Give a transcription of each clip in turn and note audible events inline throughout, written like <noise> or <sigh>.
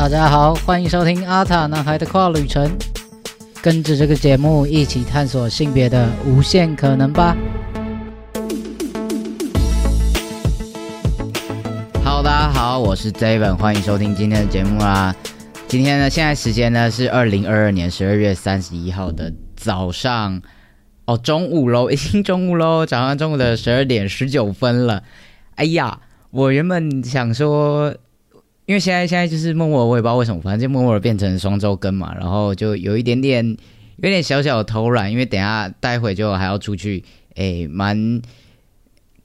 大家好，欢迎收听阿塔男孩的跨旅程，跟着这个节目一起探索性别的无限可能吧。Hello，大家好，我是 David，欢迎收听今天的节目啦。今天呢，现在时间呢是二零二二年十二月三十一号的早上，哦，中午喽，已经中午喽，早上中午的十二点十九分了。哎呀，我原本想说。因为现在现在就是默默，我也不知道为什么，反正就默默的变成双周更嘛，然后就有一点点有点小小的偷懒，因为等下待会就还要出去，哎，蛮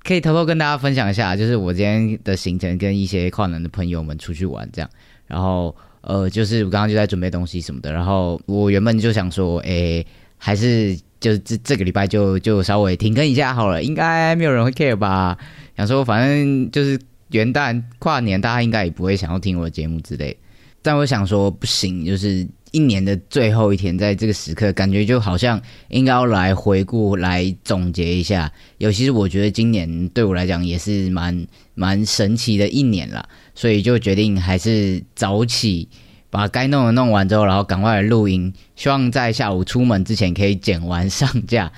可以偷偷跟大家分享一下，就是我今天的行程跟一些跨能的朋友们出去玩这样，然后呃，就是我刚刚就在准备东西什么的，然后我原本就想说，哎，还是就是这这个礼拜就就稍微停更一下好了，应该没有人会 care 吧？想说反正就是。元旦跨年，大家应该也不会想要听我的节目之类。但我想说，不行，就是一年的最后一天，在这个时刻，感觉就好像应该要来回顾、来总结一下。尤其是我觉得今年对我来讲也是蛮蛮神奇的一年了，所以就决定还是早起把该弄的弄完之后，然后赶快来录音，希望在下午出门之前可以剪完上架。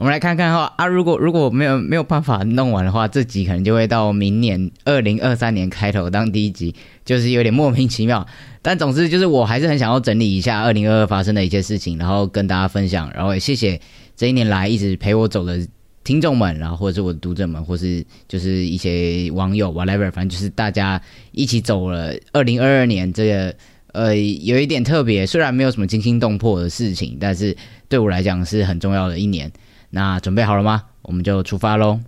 我们来看看哈啊，如果如果没有没有办法弄完的话，这集可能就会到明年二零二三年开头当第一集，就是有点莫名其妙。但总之就是我还是很想要整理一下二零二二发生的一些事情，然后跟大家分享。然后也谢谢这一年来一直陪我走的听众们，然后或者是我的读者们，或是就是一些网友 whatever，反正就是大家一起走了二零二二年这个呃有一点特别，虽然没有什么惊心动魄的事情，但是对我来讲是很重要的一年。那准备好了吗？我们就出发喽！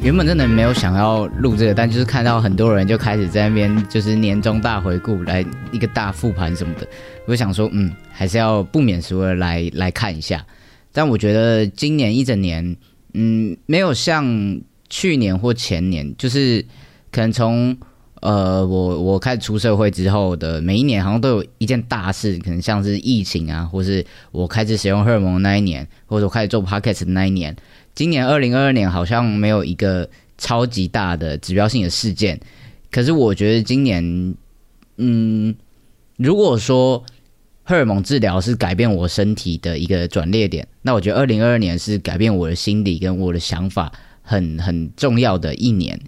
原本真的没有想要录这个，但就是看到很多人就开始在那边就是年终大回顾，来一个大复盘什么的，我想说，嗯，还是要不免俗的来来看一下。但我觉得今年一整年，嗯，没有像去年或前年，就是可能从。呃，我我开始出社会之后的每一年，好像都有一件大事，可能像是疫情啊，或是我开始使用荷尔蒙那一年，或者我开始做 podcast 的那一年。今年二零二二年好像没有一个超级大的指标性的事件，可是我觉得今年，嗯，如果说荷尔蒙治疗是改变我身体的一个转捩点，那我觉得二零二二年是改变我的心理跟我的想法很很重要的一年。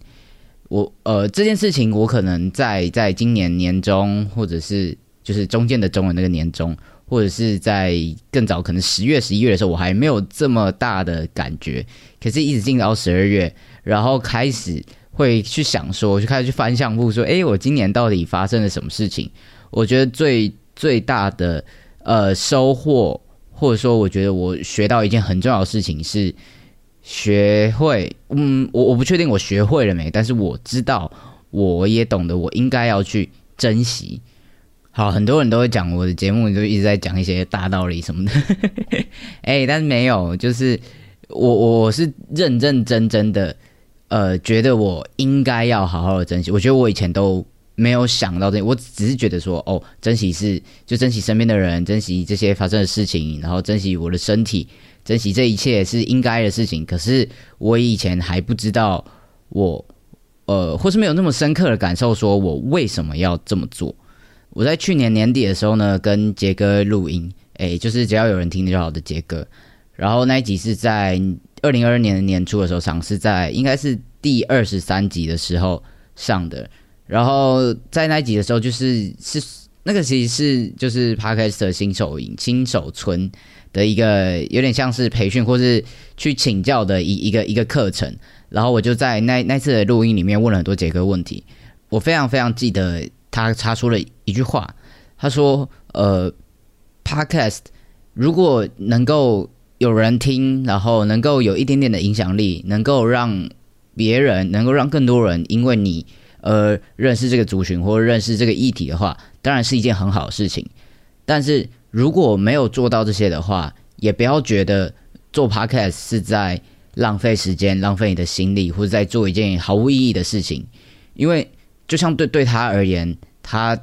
我呃这件事情，我可能在在今年年中，或者是就是中间的中文那个年中，或者是在更早，可能十月、十一月的时候，我还没有这么大的感觉。可是，一直进到十二月，然后开始会去想说，就开始去翻相簿，说，哎，我今年到底发生了什么事情？我觉得最最大的呃收获，或者说，我觉得我学到一件很重要的事情是。学会，嗯，我我不确定我学会了没，但是我知道，我也懂得，我应该要去珍惜。好，很多人都会讲我的节目，就一直在讲一些大道理什么的，<laughs> 哎，但是没有，就是我我是认认真真的，呃，觉得我应该要好好的珍惜。我觉得我以前都没有想到这，我只是觉得说，哦，珍惜是就珍惜身边的人，珍惜这些发生的事情，然后珍惜我的身体。珍惜这一切是应该的事情，可是我以前还不知道，我呃，或是没有那么深刻的感受，说我为什么要这么做。我在去年年底的时候呢，跟杰哥录音，诶，就是只要有人听就好的杰哥。然后那一集是在二零二二年的年初的时候上，是在应该是第二十三集的时候上的。然后在那一集的时候，就是是那个其实是就是 Podcast 的新手营新手村。的一个有点像是培训或是去请教的一一个一个课程，然后我就在那那次的录音里面问了很多杰哥问题，我非常非常记得他插出了一句话，他说：“呃，podcast 如果能够有人听，然后能够有一点点的影响力，能够让别人能够让更多人因为你呃认识这个族群或认识这个议题的话，当然是一件很好的事情，但是。”如果没有做到这些的话，也不要觉得做 podcast 是在浪费时间、浪费你的心力，或者在做一件毫无意义的事情。因为就像对对他而言，他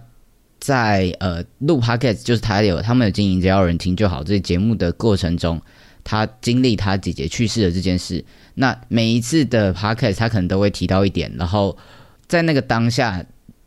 在呃录 podcast 就是他有他们的经营，只要有人听就好。这节目的过程中，他经历他姐姐去世的这件事，那每一次的 podcast 他可能都会提到一点，然后在那个当下，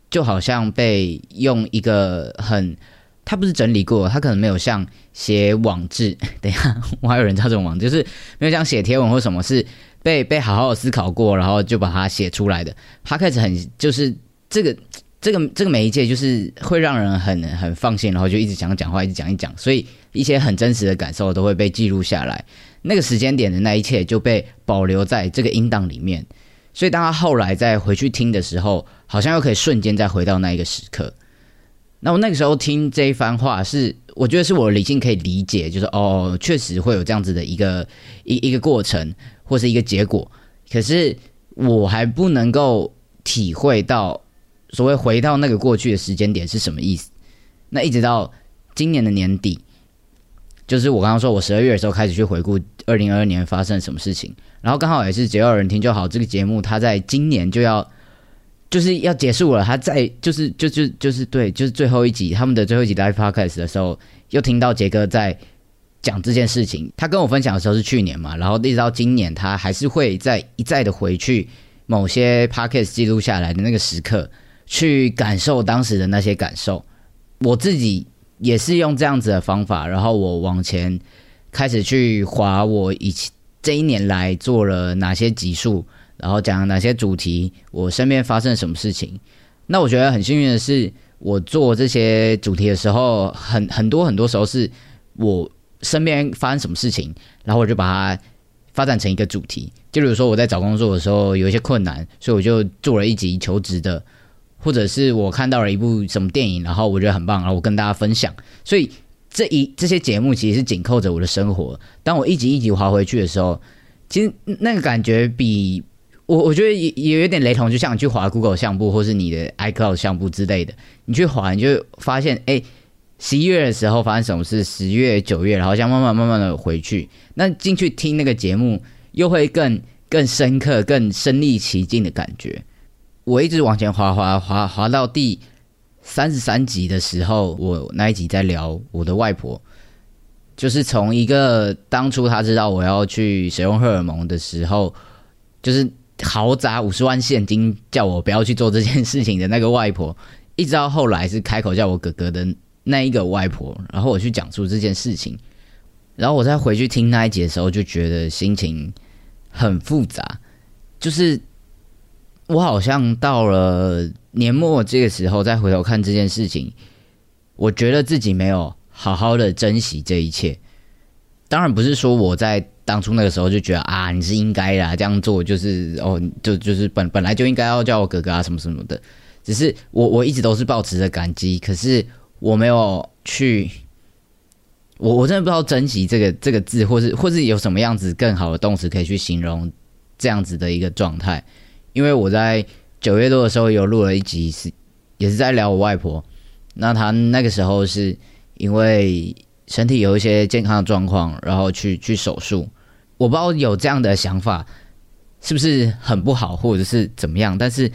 就好像被用一个很，他不是整理过，他可能没有像写网志，<laughs> 等一下我还有人叫这种网，就是没有像写贴文或什么，是被被好好的思考过，然后就把它写出来的。他开始很就是这个这个这个媒介，就是会让人很很放心，然后就一直讲讲话，一直讲一讲，所以一些很真实的感受都会被记录下来。那个时间点的那一切就被保留在这个音档里面。所以，当他后来再回去听的时候，好像又可以瞬间再回到那一个时刻。那我那个时候听这一番话，是我觉得是我理性可以理解，就是哦，确实会有这样子的一个一一个过程或是一个结果。可是我还不能够体会到所谓回到那个过去的时间点是什么意思。那一直到今年的年底，就是我刚刚说我十二月的时候开始去回顾二零二二年发生什么事情。然后刚好也是只要有人听就好。这个节目它在今年就要就是要结束了，它在就是就就就是对，就是最后一集他们的最后一集 live podcast 的时候，又听到杰哥在讲这件事情。他跟我分享的时候是去年嘛，然后一直到今年，他还是会在一再的回去某些 podcast 记录下来的那个时刻，去感受当时的那些感受。我自己也是用这样子的方法，然后我往前开始去划我以前。这一年来做了哪些集数，然后讲哪些主题，我身边发生什么事情？那我觉得很幸运的是，我做这些主题的时候，很很多很多时候是我身边发生什么事情，然后我就把它发展成一个主题。就比如说我在找工作的时候有一些困难，所以我就做了一集求职的，或者是我看到了一部什么电影，然后我觉得很棒，然后我跟大家分享。所以。这一这些节目其实是紧扣着我的生活。当我一集一集滑回去的时候，其实那个感觉比我我觉得也也有点雷同，就像你去滑 Google 相簿或是你的 iCloud 相簿之类的，你去滑你就发现，哎，十一月的时候发生什么事，十月、九月，然后像慢慢慢慢的回去，那进去听那个节目，又会更更深刻、更身临其境的感觉。我一直往前滑滑滑滑到第。三十三集的时候，我那一集在聊我的外婆，就是从一个当初他知道我要去使用荷尔蒙的时候，就是豪砸五十万现金叫我不要去做这件事情的那个外婆，一直到后来是开口叫我哥哥的那一个外婆，然后我去讲述这件事情，然后我再回去听那一集的时候，就觉得心情很复杂，就是我好像到了。年末这个时候再回头看这件事情，我觉得自己没有好好的珍惜这一切。当然不是说我在当初那个时候就觉得啊，你是应该的，这样做就是哦，就就是本本来就应该要叫我哥哥啊什么什么的。只是我我一直都是保持着感激，可是我没有去，我我真的不知道珍惜这个这个字，或是或是有什么样子更好的动词可以去形容这样子的一个状态，因为我在。九月多的时候有录了一集，是也是在聊我外婆。那她那个时候是因为身体有一些健康的状况，然后去去手术。我不知道有这样的想法是不是很不好，或者是怎么样。但是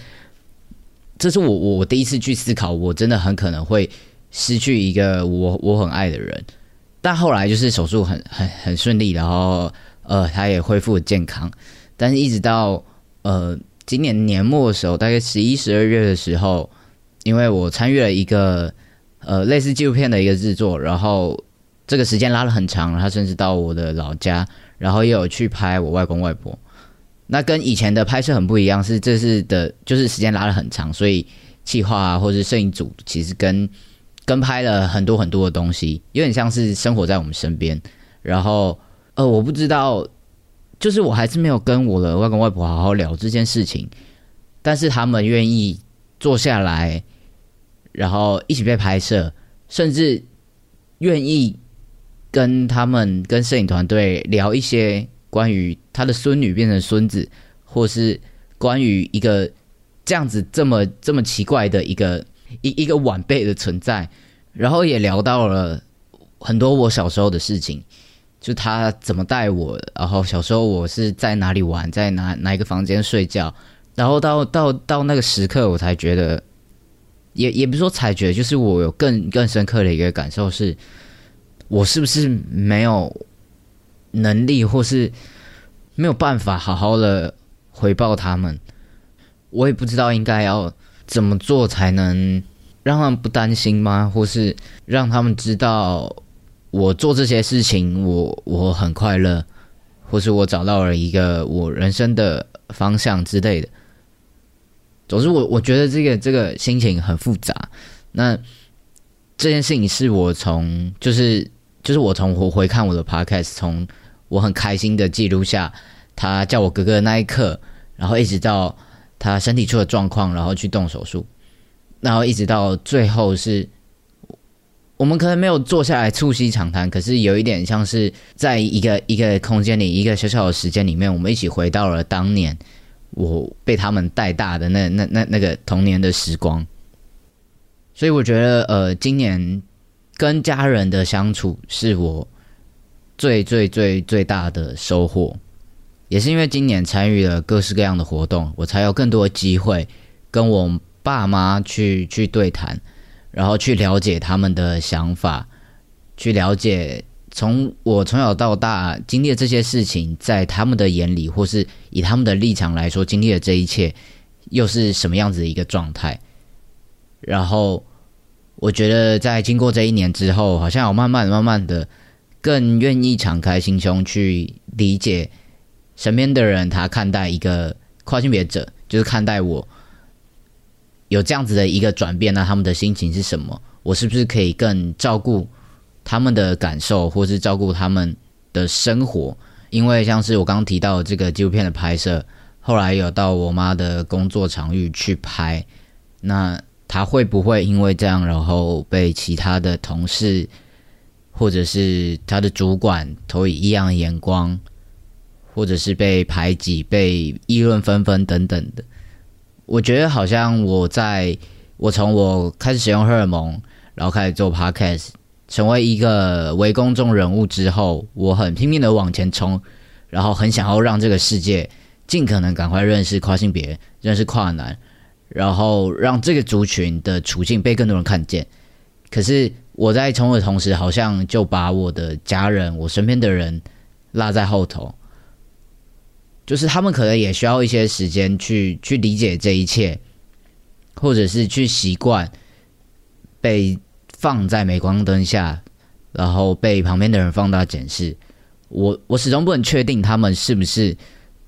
这是我我第一次去思考，我真的很可能会失去一个我我很爱的人。但后来就是手术很很很顺利，然后呃他也恢复健康。但是一直到呃。今年年末的时候，大概十一、十二月的时候，因为我参与了一个呃类似纪录片的一个制作，然后这个时间拉了很长，他甚至到我的老家，然后也有去拍我外公外婆。那跟以前的拍摄很不一样，是这次的，就是时间拉了很长，所以企划啊或者摄影组其实跟跟拍了很多很多的东西，有点像是生活在我们身边。然后呃，我不知道。就是我还是没有跟我的外公外婆好好聊这件事情，但是他们愿意坐下来，然后一起被拍摄，甚至愿意跟他们跟摄影团队聊一些关于他的孙女变成孙子，或是关于一个这样子这么这么奇怪的一个一一个晚辈的存在，然后也聊到了很多我小时候的事情。就他怎么带我，然后小时候我是在哪里玩，在哪哪一个房间睡觉，然后到到到那个时刻，我才觉得，也也不是说才觉得，就是我有更更深刻的一个感受是，我是不是没有能力，或是没有办法好好的回报他们？我也不知道应该要怎么做才能让他们不担心吗？或是让他们知道我做这些事情，我我很快乐，或是我找到了一个我人生的方向之类的。总之，我我觉得这个这个心情很复杂。那这件事情是我从就是就是我从我回看我的 podcast，从我很开心的记录下他叫我哥哥的那一刻，然后一直到他身体出了状况，然后去动手术，然后一直到最后是，我们可能没有坐下来促膝长谈，可是有一点像是在一个一个空间里，一个小小的时间里面，我们一起回到了当年。我被他们带大的那那那那个童年的时光，所以我觉得呃，今年跟家人的相处是我最最最最大的收获，也是因为今年参与了各式各样的活动，我才有更多机会跟我爸妈去去对谈，然后去了解他们的想法，去了解。从我从小到大经历的这些事情，在他们的眼里，或是以他们的立场来说，经历的这一切又是什么样子的一个状态？然后，我觉得在经过这一年之后，好像我慢慢慢慢的更愿意敞开心胸去理解身边的人，他看待一个跨性别者，就是看待我有这样子的一个转变，那他们的心情是什么？我是不是可以更照顾？他们的感受，或是照顾他们的生活，因为像是我刚刚提到这个纪录片的拍摄，后来有到我妈的工作场域去拍，那他会不会因为这样，然后被其他的同事或者是他的主管投以异样的眼光，或者是被排挤、被议论纷纷等等的？我觉得好像我在我从我开始使用荷尔蒙，然后开始做 podcast。成为一个为公众人物之后，我很拼命的往前冲，然后很想要让这个世界尽可能赶快认识跨性别、认识跨男，然后让这个族群的处境被更多人看见。可是我在冲的同时，好像就把我的家人、我身边的人落在后头，就是他们可能也需要一些时间去去理解这一切，或者是去习惯被。放在镁光灯下，然后被旁边的人放大检视。我我始终不能确定他们是不是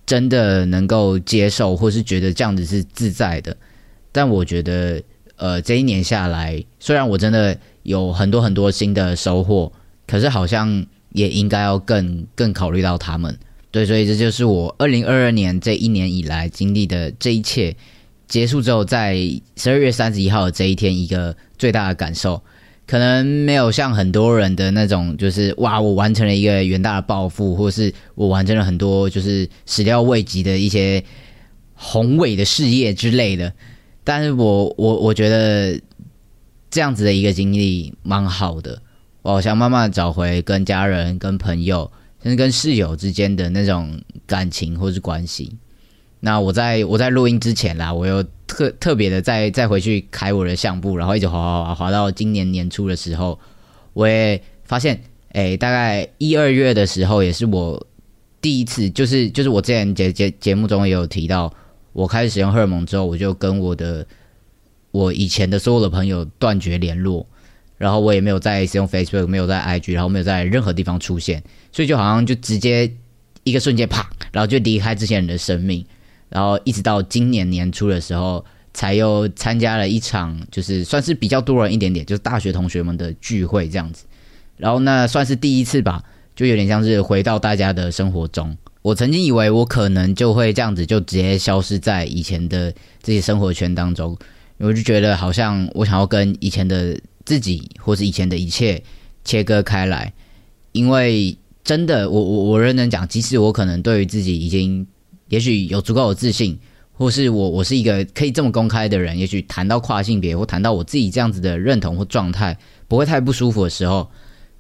真的能够接受，或是觉得这样子是自在的。但我觉得，呃，这一年下来，虽然我真的有很多很多新的收获，可是好像也应该要更更考虑到他们。对，所以这就是我二零二二年这一年以来经历的这一切结束之后，在十二月三十一号这一天，一个最大的感受。可能没有像很多人的那种，就是哇，我完成了一个远大的抱负，或是我完成了很多就是始料未及的一些宏伟的事业之类的。但是我我我觉得这样子的一个经历蛮好的，我好像慢慢找回跟家人、跟朋友，甚至跟室友之间的那种感情或是关系。那我在我在录音之前啦，我又特特别的再再回去开我的相簿，然后一直滑滑滑滑到今年年初的时候，我也发现，哎，大概一二月的时候，也是我第一次，就是就是我之前节节节目中也有提到，我开始使用荷尔蒙之后，我就跟我的我以前的所有的朋友断绝联络，然后我也没有再使用 Facebook，没有在 IG，然后没有在任何地方出现，所以就好像就直接一个瞬间啪，然后就离开这些人的生命。然后一直到今年年初的时候，才又参加了一场，就是算是比较多人一点点，就是大学同学们的聚会这样子。然后那算是第一次吧，就有点像是回到大家的生活中。我曾经以为我可能就会这样子，就直接消失在以前的这些生活圈当中。我就觉得好像我想要跟以前的自己，或是以前的一切切割开来，因为真的，我我我认真讲，即使我可能对于自己已经。也许有足够的自信，或是我我是一个可以这么公开的人。也许谈到跨性别，或谈到我自己这样子的认同或状态，不会太不舒服的时候。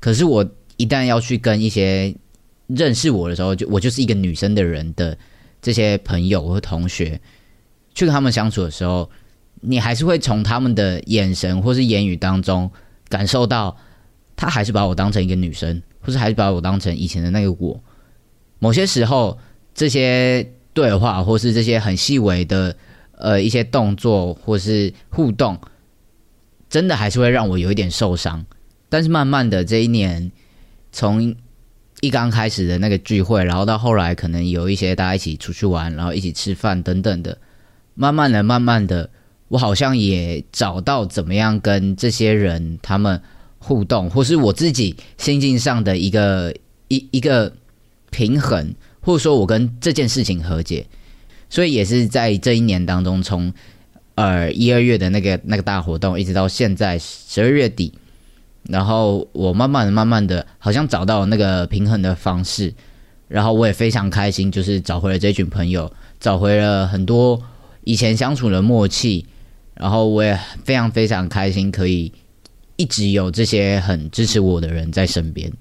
可是我一旦要去跟一些认识我的时候，就我就是一个女生的人的这些朋友或同学，去跟他们相处的时候，你还是会从他们的眼神或是言语当中感受到，他还是把我当成一个女生，或是还是把我当成以前的那个我。某些时候，这些。对话，或是这些很细微的呃一些动作或是互动，真的还是会让我有一点受伤。但是慢慢的这一年，从一刚开始的那个聚会，然后到后来可能有一些大家一起出去玩，然后一起吃饭等等的，慢慢的、慢慢的，我好像也找到怎么样跟这些人他们互动，或是我自己心境上的一个一一个平衡，或者说我跟这件事情和解，所以也是在这一年当中，从呃一二月的那个那个大活动，一直到现在十二月底。然后我慢慢的、慢慢的，好像找到那个平衡的方式，然后我也非常开心，就是找回了这群朋友，找回了很多以前相处的默契，然后我也非常非常开心，可以一直有这些很支持我的人在身边。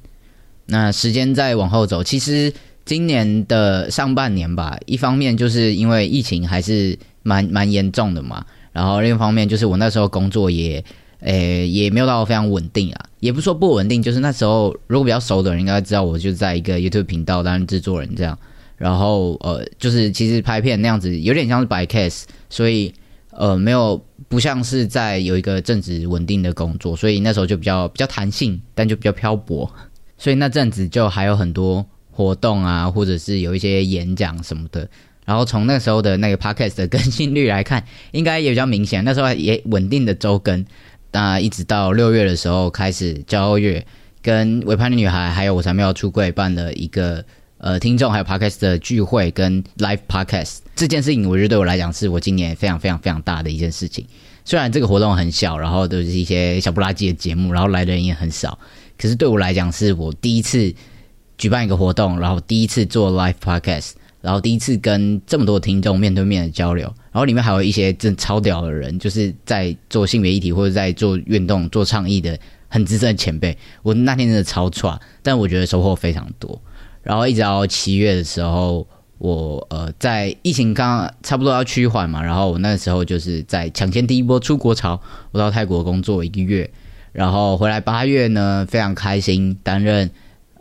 那时间再往后走，其实今年的上半年吧，一方面就是因为疫情还是蛮蛮严重的嘛，然后另一方面就是我那时候工作也。诶，也没有到非常稳定啊，也不说不稳定，就是那时候如果比较熟的人应该知道，我就在一个 YouTube 频道担任制作人这样，然后呃，就是其实拍片那样子有点像是白 case，所以呃没有不像是在有一个正职稳定的工作，所以那时候就比较比较弹性，但就比较漂泊，<laughs> 所以那阵子就还有很多活动啊，或者是有一些演讲什么的，然后从那时候的那个 podcast 的更新率来看，应该也比较明显，那时候也稳定的周更。那一直到六月的时候开始，交月跟尾盘的女孩，还有我才没有出柜办了一个呃听众还有 podcast 的聚会跟 live podcast 这件事情，我觉得对我来讲是我今年非常非常非常大的一件事情。虽然这个活动很小，然后都是一些小不拉几的节目，然后来的人也很少，可是对我来讲是我第一次举办一个活动，然后第一次做 live podcast。然后第一次跟这么多听众面对面的交流，然后里面还有一些真超屌的人，就是在做性别议题或者在做运动、做倡议的很资深的前辈。我那天真的超喘，但我觉得收获非常多。然后一直到七月的时候，我呃在疫情刚差不多要趋缓嘛，然后我那时候就是在抢先第一波出国潮，我到泰国工作一个月，然后回来八月呢非常开心担任。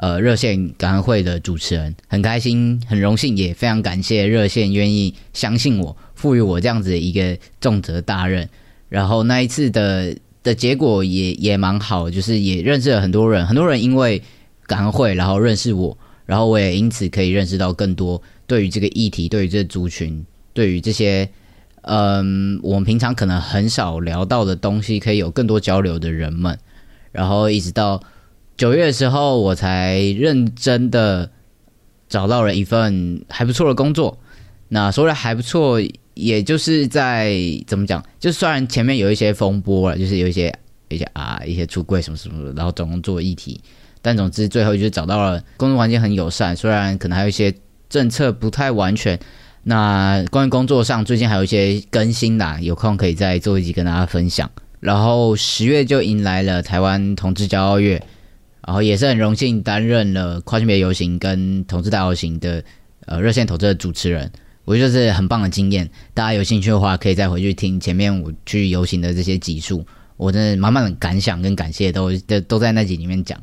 呃，热线感恩会的主持人很开心，很荣幸，也非常感谢热线愿意相信我，赋予我这样子的一个重责大任。然后那一次的的结果也也蛮好，就是也认识了很多人，很多人因为感恩会，然后认识我，然后我也因此可以认识到更多对于这个议题，对于这族群，对于这些嗯，我们平常可能很少聊到的东西，可以有更多交流的人们。然后一直到。九月的时候，我才认真的找到了一份还不错的工作。那说的还不错，也就是在怎么讲？就虽然前面有一些风波了，就是有一些一些啊一些出柜什么什么的，然后总共做议题，但总之最后就是找到了工作环境很友善。虽然可能还有一些政策不太完全。那关于工作上，最近还有一些更新啦，有空可以再做一集跟大家分享。然后十月就迎来了台湾同志骄傲月。然后也是很荣幸担任了跨性别游行跟同志大游行的呃热线投资的主持人，我觉得是很棒的经验。大家有兴趣的话，可以再回去听前面我去游行的这些集数，我真的满满的感想跟感谢都都都在那集里面讲。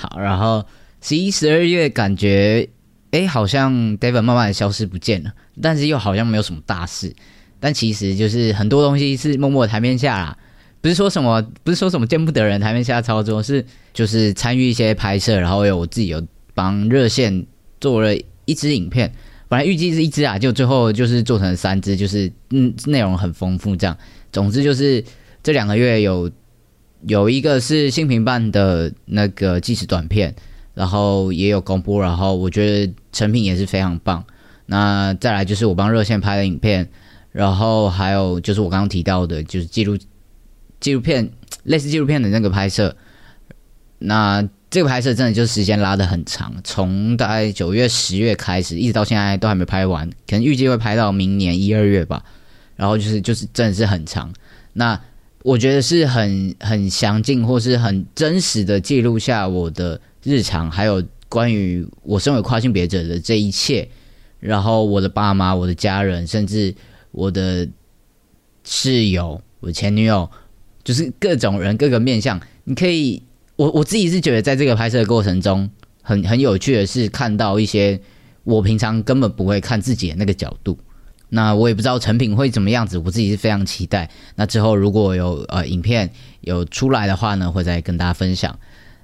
好，然后十一、十二月感觉哎，好像 David 慢慢的消失不见了，但是又好像没有什么大事。但其实就是很多东西是默默台面下啦。不是说什么，不是说什么见不得人台面下操作，是就是参与一些拍摄，然后有我自己有帮热线做了一支影片，本来预计是一支啊，就最后就是做成三支，就是嗯内容很丰富这样。总之就是这两个月有有一个是新平办的那个纪实短片，然后也有公布，然后我觉得成品也是非常棒。那再来就是我帮热线拍的影片，然后还有就是我刚刚提到的，就是记录。纪录片 <tsk> 类似纪录片的那个拍摄，那这个拍摄真的就是时间拉的很长，从大概九月、十月开始，一直到现在都还没拍完，可能预计会拍到明年一二月吧。然后就是就是真的是很长，那我觉得是很很详尽或是很真实的记录下我的日常，还有关于我身为跨性别者的这一切，然后我的爸妈、我的家人，甚至我的室友、我前女友。就是各种人各个面相，你可以，我我自己是觉得，在这个拍摄的过程中，很很有趣的是看到一些我平常根本不会看自己的那个角度。那我也不知道成品会怎么样子，我自己是非常期待。那之后如果有呃影片有出来的话呢，会再跟大家分享。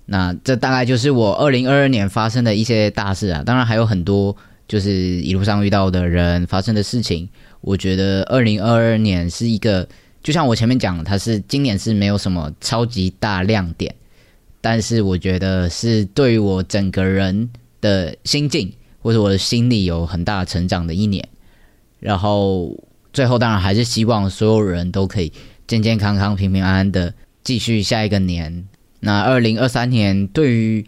那这大概就是我二零二二年发生的一些大事啊，当然还有很多就是一路上遇到的人发生的事情。我觉得二零二二年是一个，就像我前面讲，它是今年是没有什么超级大亮点，但是我觉得是对于我整个人的心境或者我的心理有很大成长的一年。然后最后当然还是希望所有人都可以健健康康、平平安安的继续下一个年。那二零二三年对于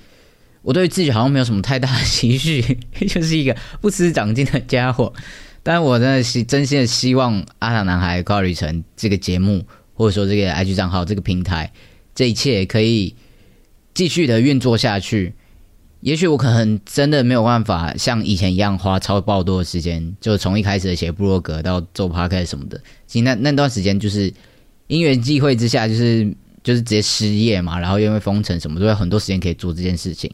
我对自己好像没有什么太大的期许，<laughs> 就是一个不思长进的家伙。但我真的是真心的希望《阿塔男孩高旅程》这个节目，或者说这个 IG 账号、这个平台，这一切可以继续的运作下去。也许我可能真的没有办法像以前一样花超爆多的时间，就从一开始的写部落格到做 p o c a s t 什么的。其实那那段时间就是因缘际会之下，就是就是直接失业嘛，然后因为封城什么，都有很多时间可以做这件事情。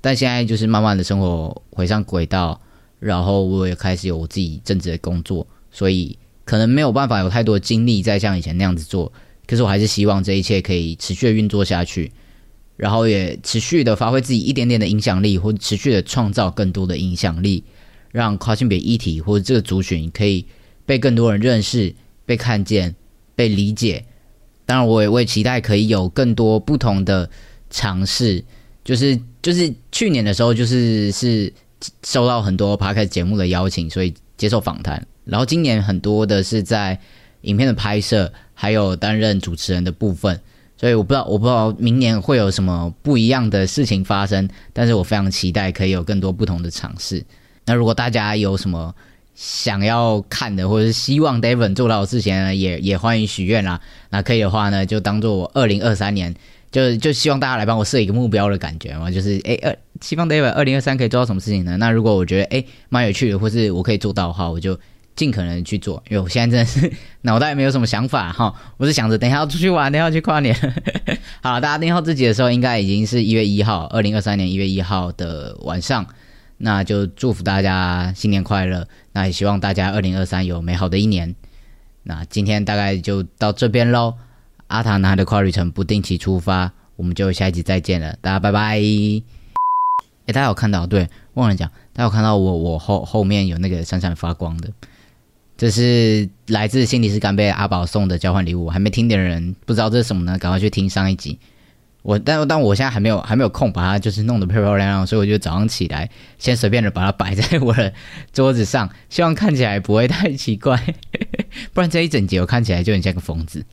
但现在就是慢慢的生活回上轨道，然后我也开始有我自己正职的工作，所以可能没有办法有太多精力再像以前那样子做。可是我还是希望这一切可以持续的运作下去。然后也持续的发挥自己一点点的影响力，或持续的创造更多的影响力，让跨性别议题或者这个族群可以被更多人认识、被看见、被理解。当然，我也我也期待可以有更多不同的尝试。就是就是去年的时候，就是是收到很多 p o d 节目的邀请，所以接受访谈。然后今年很多的是在影片的拍摄，还有担任主持人的部分。所以我不知道，我不知道明年会有什么不一样的事情发生，但是我非常期待可以有更多不同的尝试。那如果大家有什么想要看的，或者是希望 David 做到的事情呢，也也欢迎许愿啦。那可以的话呢，就当做我二零二三年，就就希望大家来帮我设一个目标的感觉嘛，就是诶，二希望 David 二零二三可以做到什么事情呢？那如果我觉得诶蛮有趣的，或是我可以做到的话，我就。尽可能去做，因为我现在真的是 <laughs> 脑袋没有什么想法哈，我是想着等一下要出去玩，等一下要去跨年。<laughs> 好，大家听到自己的时候，应该已经是一月一号，二零二三年一月一号的晚上，那就祝福大家新年快乐，那也希望大家二零二三有美好的一年。那今天大概就到这边喽，阿塔男孩的跨旅程不定期出发，我们就下一集再见了，大家拜拜。哎，大家有看到？对，忘了讲，大家有看到我我后后面有那个闪闪发光的。这是来自心理师干杯阿宝送的交换礼物，还没听的人不知道这是什么呢？赶快去听上一集。我但但我现在还没有还没有空把它就是弄得 <laughs> 漂漂亮亮，所以我就早上起来先随便的把它摆在我的桌子上，希望看起来不会太奇怪，<laughs> 不然这一整节我看起来就很像个疯子。